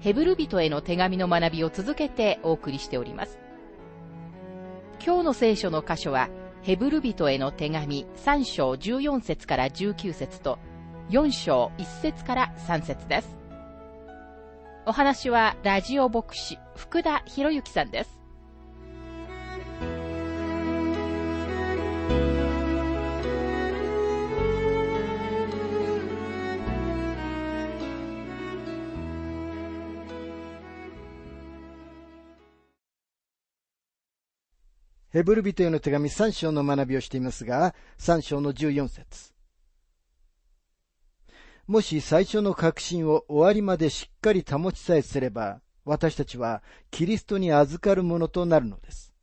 ヘブル人への手紙の学びを続けてお送りしております。今日の聖書の箇所は、ヘブル人への手紙3章14節から19節と、4章1節から3節です。お話は、ラジオ牧師、福田博之さんです。ヘブル人への手紙3章の学びをしていますが、3章の14節もし最初の確信を終わりまでしっかり保ちさえすれば、私たちはキリストに預かるものとなるのです。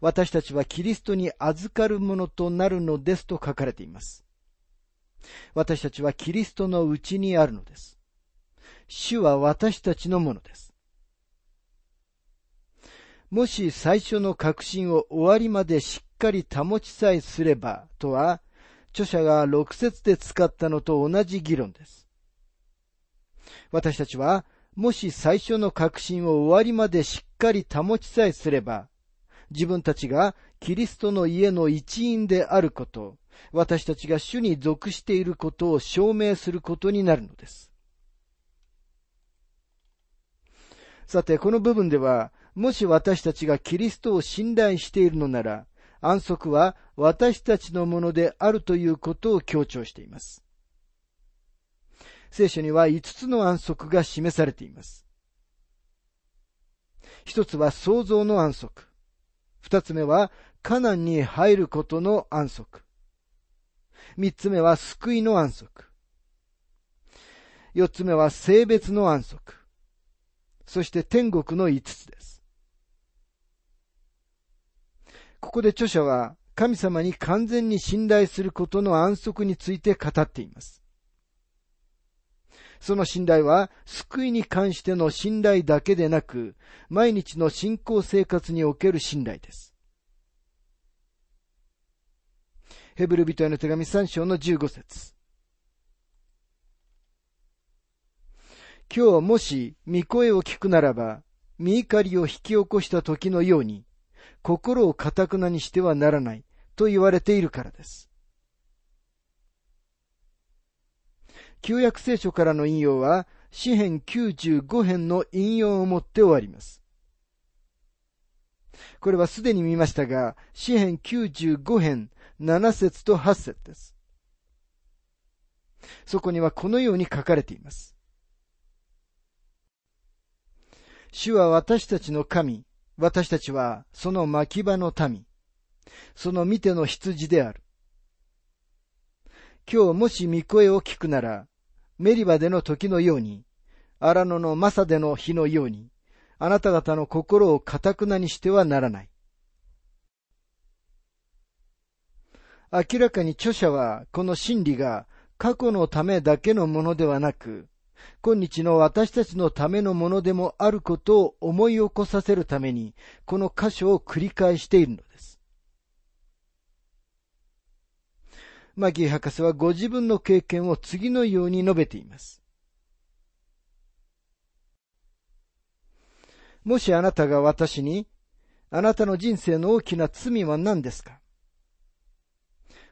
私たちはキリストに預かるものとなるのですと書かれています。私たちはキリストのうちにあるのです。主は私たちのものです。もし最初の確信を終わりまでしっかり保ちさえすればとは、著者が6節で使ったのと同じ議論です。私たちは、もし最初の確信を終わりまでしっかり保ちさえすれば、自分たちがキリストの家の一員であること、私たちが主に属していることを証明することになるのです。さて、この部分では、もし私たちがキリストを信頼しているのなら、安息は私たちのものであるということを強調しています。聖書には5つの安息が示されています。一つは創造の安息。二つ目はカナンに入ることの安息。三つ目は救いの安息。四つ目は性別の安息。そして天国の五つです。ここで著者は神様に完全に信頼することの安息について語っています。その信頼は救いに関しての信頼だけでなく、毎日の信仰生活における信頼です。ヘブル人への手紙3章の15節今日もし御声を聞くならば、御怒りを引き起こした時のように、心をかたくなにしてはならないと言われているからです。旧約聖書からの引用は、詩編95編の引用をもって終わります。これはすでに見ましたが、詩編95編7節と8節です。そこにはこのように書かれています。主は私たちの神、私たちはその牧場の民、その見ての羊である。今日もし御声を聞くなら、メリバでの時のように、荒野のマサでの日のように、あなた方の心をかたくなにしてはならない。明らかに著者はこの真理が過去のためだけのものではなく、今日の私たちのためのものでもあることを思い起こさせるために、この箇所を繰り返しているのです。マギー博士はご自分の経験を次のように述べています。もしあなたが私に、あなたの人生の大きな罪は何ですか？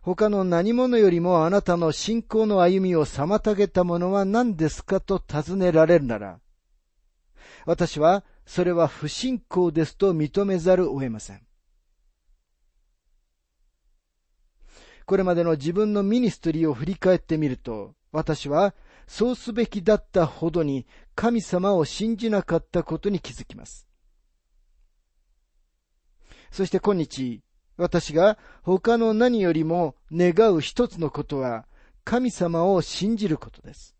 他の何者よりもあなたの信仰の歩みを妨げたものは何ですかと尋ねられるなら、私はそれは不信仰ですと認めざるを得ません。これまでの自分のミニストリーを振り返ってみると、私はそうすべきだったほどに神様を信じなかったことに気づきます。そして今日、私が他の何よりも願う一つのことは、神様を信じることです。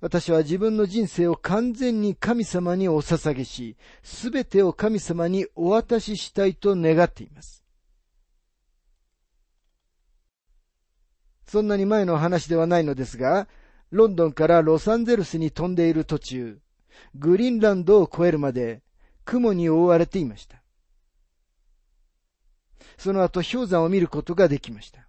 私は自分の人生を完全に神様にお捧げし、すべてを神様にお渡ししたいと願っています。そんなに前の話ではないのですが、ロンドンからロサンゼルスに飛んでいる途中、グリーンランドを越えるまで雲に覆われていました。その後氷山を見ることができました。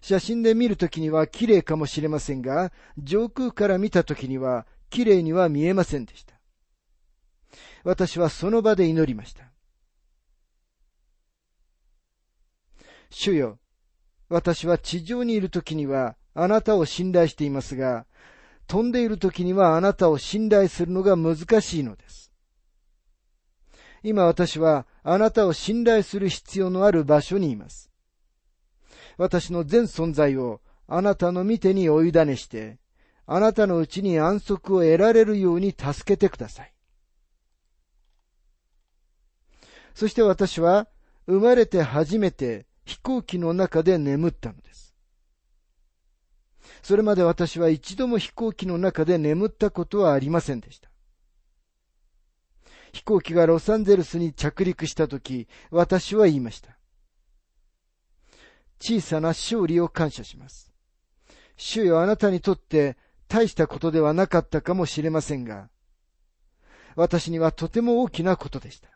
写真で見るときには綺麗かもしれませんが、上空から見たときには綺麗には見えませんでした。私はその場で祈りました。主よ、私は地上にいるときにはあなたを信頼していますが、飛んでいるときにはあなたを信頼するのが難しいのです。今私はあなたを信頼する必要のある場所にいます。私の全存在をあなたの見てにお委ねして、あなたのうちに安息を得られるように助けてください。そして私は生まれて初めて飛行機の中で眠ったのです。それまで私は一度も飛行機の中で眠ったことはありませんでした。飛行機がロサンゼルスに着陸したとき、私は言いました。小さな勝利を感謝します。主よあなたにとって大したことではなかったかもしれませんが、私にはとても大きなことでした。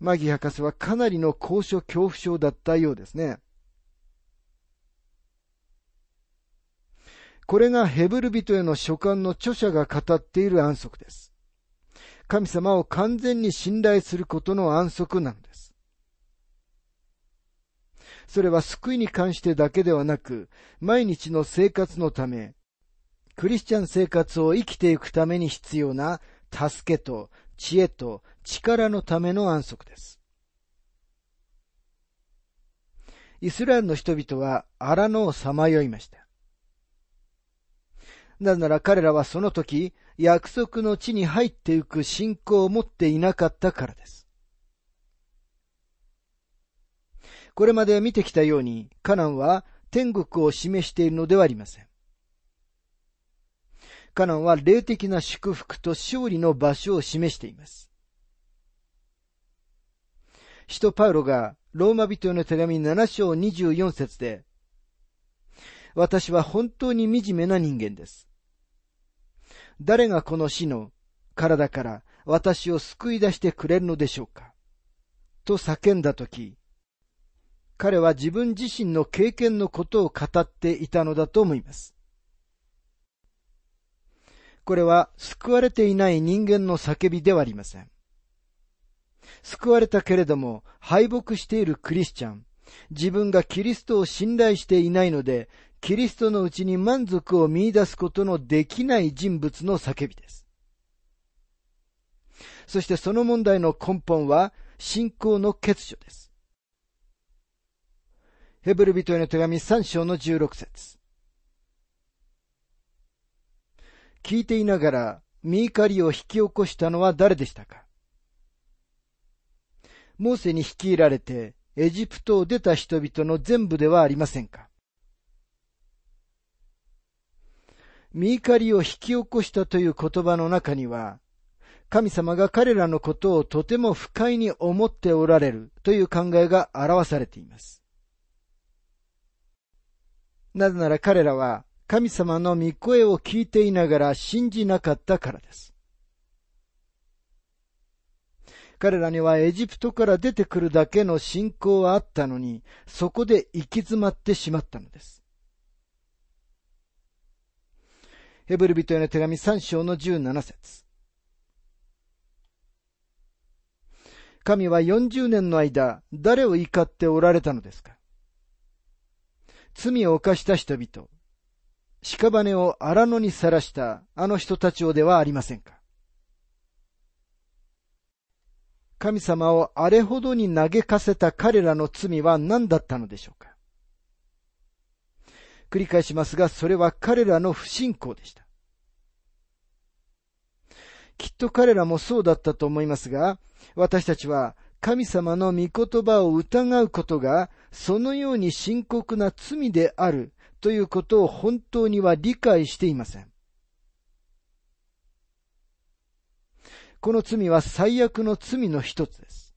マギ博士はかなりの高所恐怖症だったようですね。これがヘブル人への書簡の著者が語っている安息です。神様を完全に信頼することの安息なのです。それは救いに関してだけではなく、毎日の生活のため、クリスチャン生活を生きていくために必要な助けと知恵と力のための安息です。イスラエルの人々は荒野をさまよいました。なぜなら彼らはその時、約束の地に入っていく信仰を持っていなかったからです。これまで見てきたように、カナンは天国を示しているのではありません。カナンは霊的な祝福と勝利の場所を示しています。使徒パウロがローマ人への手紙7章24節で、私は本当に惨めな人間です。誰がこの死の体から私を救い出してくれるのでしょうか？と叫んだとき、彼は自分自身の経験のことを語っていたのだと思います。これは救われていない人間の叫びではありません。救われたけれども敗北しているクリスチャン、自分がキリストを信頼していないので、キリストのうちに満足を見出すことのできない人物の叫びです。そしてその問題の根本は信仰の欠如です。ヘブル人への手紙3章の16節聞いていながら、見怒りを引き起こしたのは誰でしたか？モーセに率いられて、エジプトを出た人々の全部ではありませんか？見怒りを引き起こしたという言葉の中には、神様が彼らのことをとても不快に思っておられるという考えが表されています。なぜなら彼らは神様の御声を聞いていながら信じなかったからです。彼らにはエジプトから出てくるだけの信仰はあったのに、そこで行き詰まってしまったのです。ヘブル人への手紙3章の17節。神は40年の間、誰を怒っておられたのですか？罪を犯した人々、屍を荒野にさらしたあの人たちをではありませんか？神様をあれほどに嘆かせた彼らの罪は何だったのでしょうか？繰り返しますが、それは彼らの不信仰でした。きっと彼らもそうだったと思いますが、私たちは神様の御言葉を疑うことがそのように深刻な罪であるということを本当には理解していません。この罪は最悪の罪の一つです。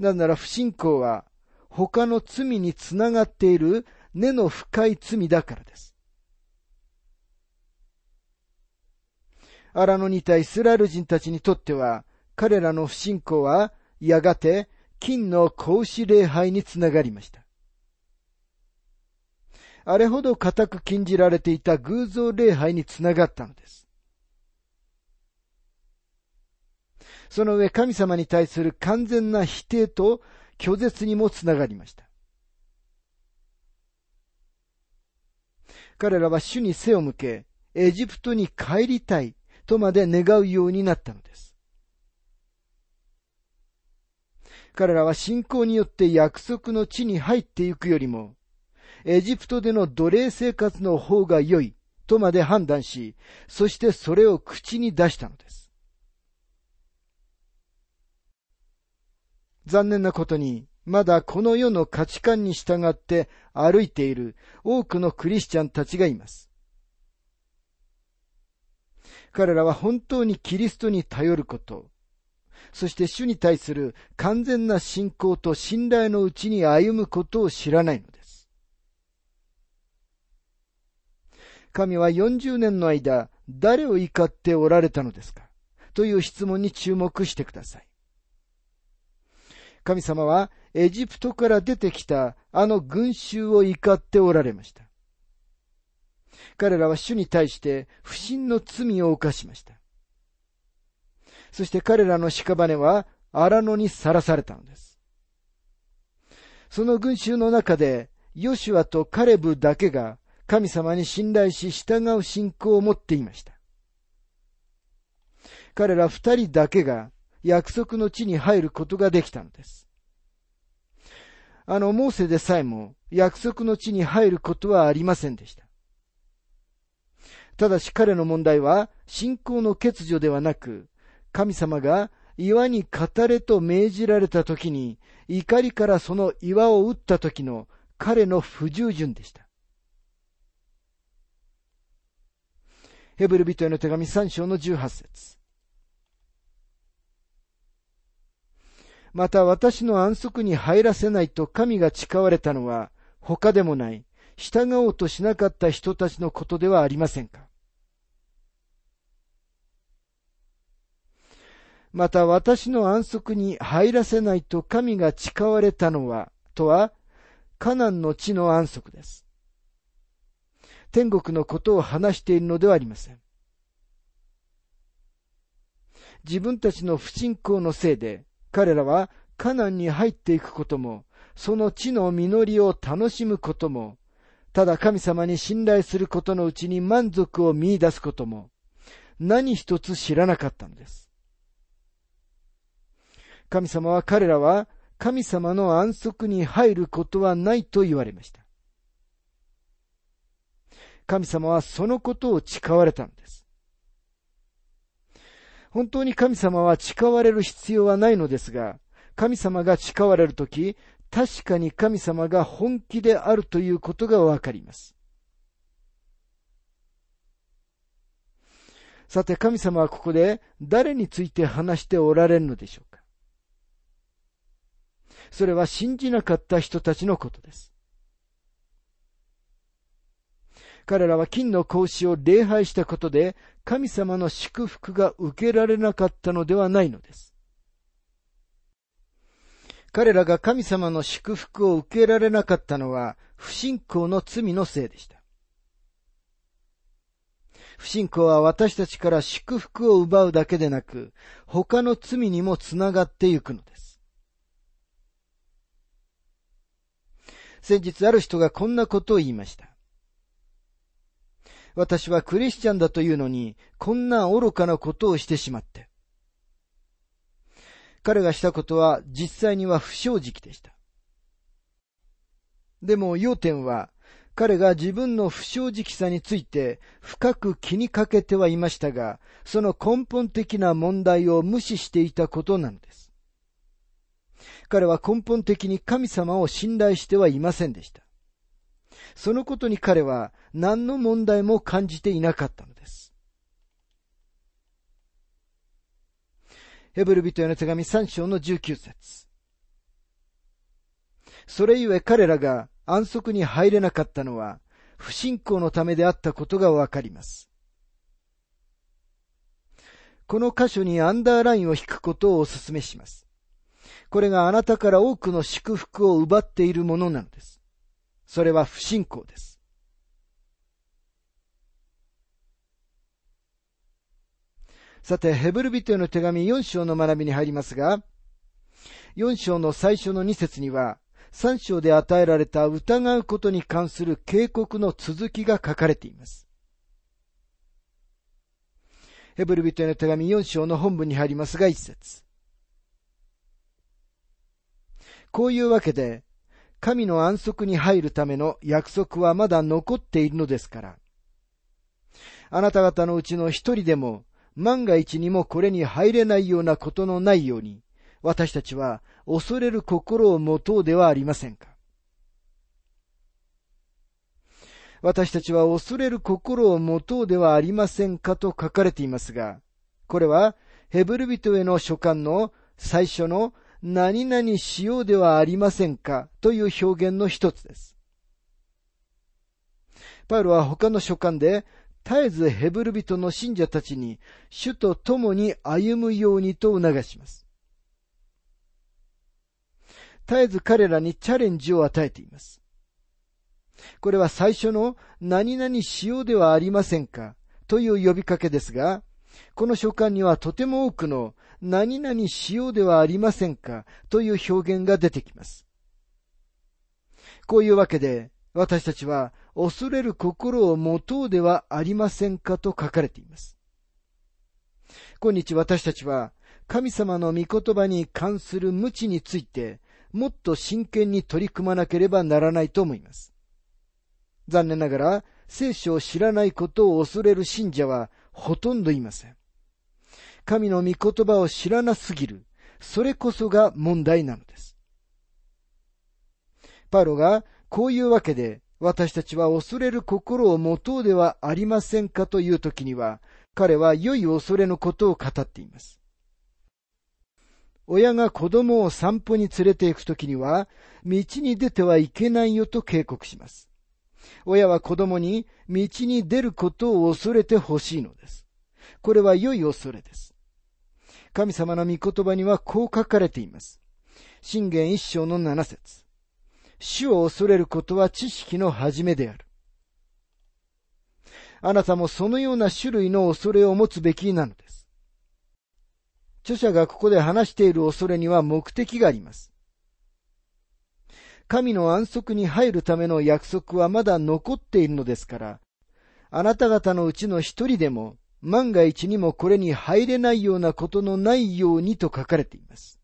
なぜなら不信仰は他の罪につながっている根の深い罪だからです。荒野にいたイスラエル人たちにとっては、彼らの不信仰は、やがて金の格子礼拝につながりました。あれほど固く禁じられていた偶像礼拝につながったのです。その上神様に対する完全な否定と拒絶にもつながりました。彼らは主に背を向け、エジプトに帰りたいとまで願うようになったのです。彼らは信仰によって約束の地に入っていくよりも、エジプトでの奴隷生活の方が良いとまで判断し、そしてそれを口に出したのです。残念なことに、まだこの世の価値観に従って歩いている多くのクリスチャンたちがいます。彼らは本当にキリストに頼ること、そして主に対する完全な信仰と信頼のうちに歩むことを知らないのです。神は40年の間、誰を怒っておられたのですか？という質問に注目してください。神様はエジプトから出てきたあの群衆を怒っておられました。彼らは主に対して不信の罪を犯しました。そして彼らの屍は荒野にさらされたのです。その群衆の中で、ヨシュアとカレブだけが神様に信頼し従う信仰を持っていました。彼ら二人だけが約束の地に入ることができたのです。あの、モーセでさえも約束の地に入ることはありませんでした。ただし彼の問題は信仰の欠如ではなく、神様が岩に語れと命じられた時に、怒りからその岩を打った時の彼の不従順でした。ヘブル人への手紙3章の18節また私の安息に入らせないと神が誓われたのは他でもない、従おうとしなかった人たちのことではありませんか？また私の安息に入らせないと神が誓われたのは、とは、カナンの地の安息です。天国のことを話しているのではありません。自分たちの不信仰のせいで、彼らはカナンに入っていくことも、その地の実りを楽しむことも、ただ神様に信頼することのうちに満足を見出すことも、何一つ知らなかったのです。神様は彼らは神様の安息に入ることはないと言われました。神様はそのことを誓われたのです。本当に神様は誓われる必要はないのですが、神様が誓われるとき、確かに神様が本気であるということがわかります。さて神様はここで誰について話しておられるのでしょうかそれは信じなかった人たちのことです。彼らは金の格子を礼拝したことで神様の祝福が受けられなかったのではないのです。彼らが神様の祝福を受けられなかったのは不信仰の罪のせいでした。不信仰は私たちから祝福を奪うだけでなく、他の罪にもつながっていくのです。先日ある人がこんなことを言いました。私はクリスチャンだというのに、こんな愚かなことをしてしまって。彼がしたことは実際には不正直でした。でも要点は、彼が自分の不正直さについて深く気にかけてはいましたが、その根本的な問題を無視していたことなのです。彼は根本的に神様を信頼してはいませんでした。そのことに彼は何の問題も感じていなかったのです。ヘブル人への手紙3章の19節それゆえ彼らが安息に入れなかったのは不信仰のためであったことがわかります。この箇所にアンダーラインを引くことをお勧めします。これがあなたから多くの祝福を奪っているものなのです。それは不信仰です。さて、ヘブル人への手紙4章の学びに入りますが、4章の最初の2節には、3章で与えられた疑うことに関する警告の続きが書かれています。ヘブル人への手紙4章の本文に入りますが、1節こういうわけで、神の安息に入るための約束はまだ残っているのですから。あなた方のうちの一人でも、万が一にもこれに入れないようなことのないように、私たちは恐れる心を持とうではありませんか。私たちは恐れる心を持とうではありませんかと書かれていますが、これはヘブル人への書簡の最初の何々しようではありませんか？という表現の一つです。パウロは他の書簡で、絶えずヘブル人の信者たちに主と共に歩むようにと促します。絶えず彼らにチャレンジを与えています。これは最初の何々しようではありませんか？という呼びかけですが、この書簡にはとても多くの何々しようではありませんか？という表現が出てきます。こういうわけで、私たちは恐れる心を持とうではありませんか？と書かれています。今日私たちは神様の御言葉に関する無知についてもっと真剣に取り組まなければならないと思います。残念ながら聖書を知らないことを恐れる信者はほとんどいません。神の御言葉を知らなすぎる。それこそが問題なのです。パロがこういうわけで私たちは恐れる心を持とうではありませんかという時には彼は良い恐れのことを語っています。親が子供を散歩に連れて行くときには、道に出てはいけないよと警告します。親は子供に道に出ることを恐れてほしいのです。これは良い恐れです。神様の御言葉にはこう書かれています。信玄一章の七節主を恐れることは知識の始めである。あなたもそのような種類の恐れを持つべきなのです。著者がここで話している恐れには目的があります。神の安息に入るための約束はまだ残っているのですから、あなた方のうちの一人でも万が一にもこれに入れないようなことのないようにと書かれています。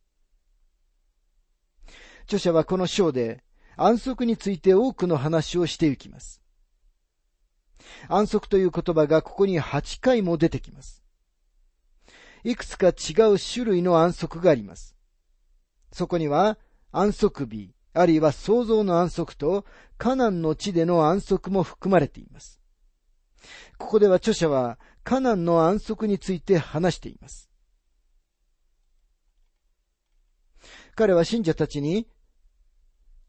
著者はこの章で安息について多くの話をしていきます。安息という言葉がここに8回も出てきます。いくつか違う種類の安息があります。そこには安息日、あるいは創造の安息とカナンの地での安息も含まれています。ここでは著者はカナンの安息について話しています。彼は信者たちに、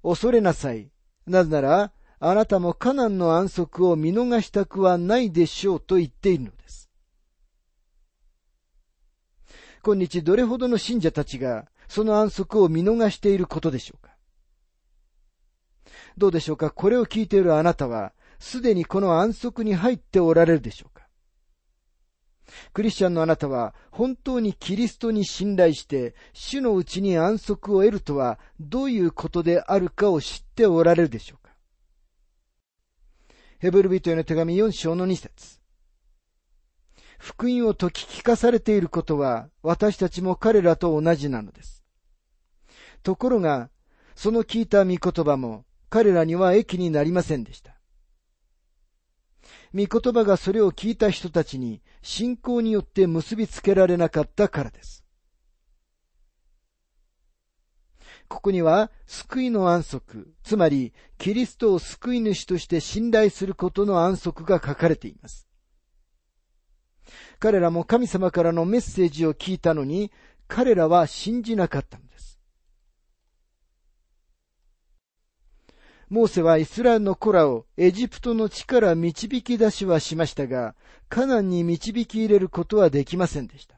恐れなさい。なぜなら、あなたもカナンの安息を見逃したくはないでしょうと言っているのです。今日どれほどの信者たちがその安息を見逃していることでしょうかどうでしょうかこれを聞いているあなたは、すでにこの安息に入っておられるでしょうクリスチャンのあなたは本当にキリストに信頼して主のうちに安息を得るとはどういうことであるかを知っておられるでしょうか？ヘブル人への手紙4章の2節福音を解き聞かされていることは私たちも彼らと同じなのです。ところが、その聞いた御言葉も彼らには益になりませんでした。御言葉がそれを聞いた人たちに信仰によって結びつけられなかったからです。ここには救いの安息、つまりキリストを救い主として信頼することの安息が書かれています。彼らも神様からのメッセージを聞いたのに、彼らは信じなかったのです。モーセはイスラエルの子らをエジプトの地から導き出しはしましたが、カナンに導き入れることはできませんでした。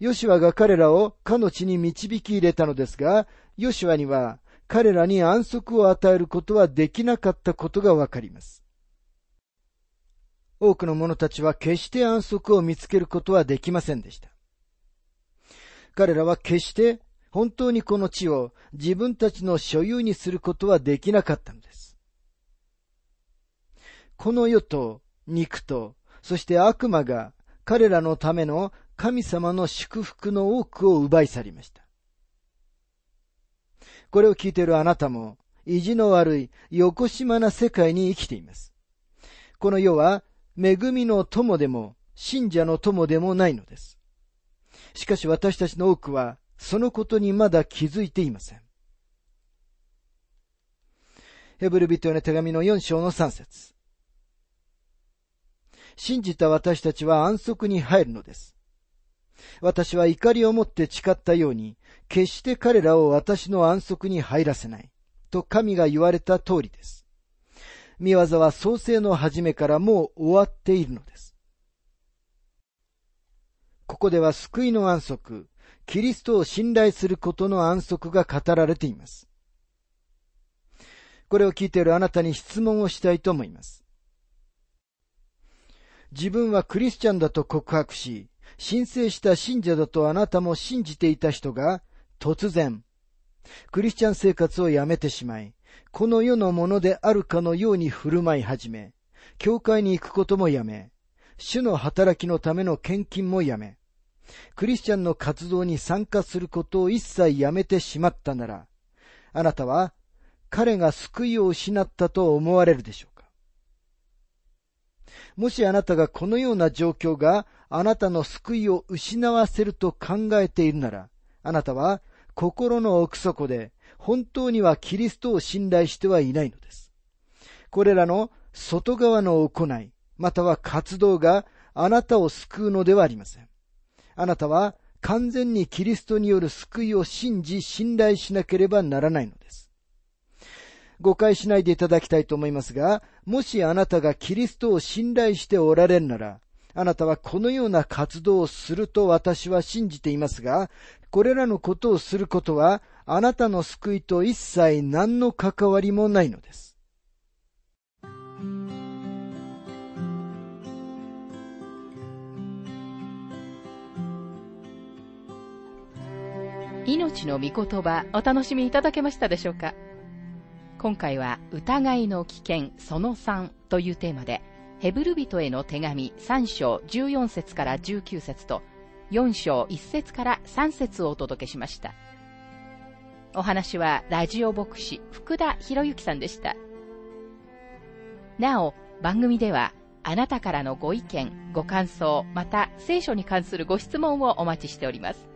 ヨシュアが彼らをかの地に導き入れたのですが、ヨシュアには彼らに安息を与えることはできなかったことがわかります。多くの者たちは決して安息を見つけることはできませんでした。彼らは決して本当にこの地を自分たちの所有にすることはできなかったのです。この世と肉と、そして悪魔が彼らのための神様の祝福の多くを奪い去りました。これを聞いているあなたも、意地の悪い、横島な世界に生きています。この世は、恵みの友でも、信者の友でもないのです。しかし私たちの多くは、そのことにまだ気づいていません。ヘブル人への手紙の4章の3節信じた私たちは安息に入るのです。私は怒りを持って誓ったように、決して彼らを私の安息に入らせない。と神が言われた通りです。見業は創世の初めからもう終わっているのです。ここでは救いの安息、キリストを信頼することの安息が語られています。これを聞いているあなたに質問をしたいと思います。自分はクリスチャンだと告白し、申請した信者だとあなたも信じていた人が、突然、クリスチャン生活をやめてしまい、この世のものであるかのように振る舞い始め、教会に行くこともやめ、主の働きのための献金もやめ、クリスチャンの活動に参加することを一切やめてしまったなら、あなたは彼が救いを失ったと思われるでしょうか？もしあなたがこのような状況があなたの救いを失わせると考えているなら、あなたは心の奥底で本当にはキリストを信頼してはいないのです。これらの外側の行い、または活動があなたを救うのではありません。あなたは完全にキリストによる救いを信じ信頼しなければならないのです。誤解しないでいただきたいと思いますが、もしあなたがキリストを信頼しておられるなら、あなたはこのような活動をすると私は信じていますが、これらのことをすることは、あなたの救いと一切何の関わりもないのです。命の御言葉お楽しみいただけましたでしょうか？今回は疑いの危険その3というテーマでヘブル人への手紙3章14節から19節と4章1節から3節をお届けしました。お話はラジオ牧師福田博之さんでした。なお、番組ではあなたからのご意見、ご感想、また聖書に関するご質問をお待ちしております。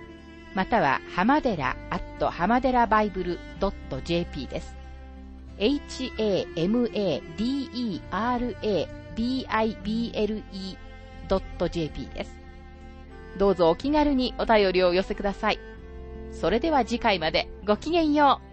または浜寺 at 浜寺バイブル .jp です。hamadera bible.jp です。どうぞお気軽にお便りを寄せください。それでは次回までごきげんよう。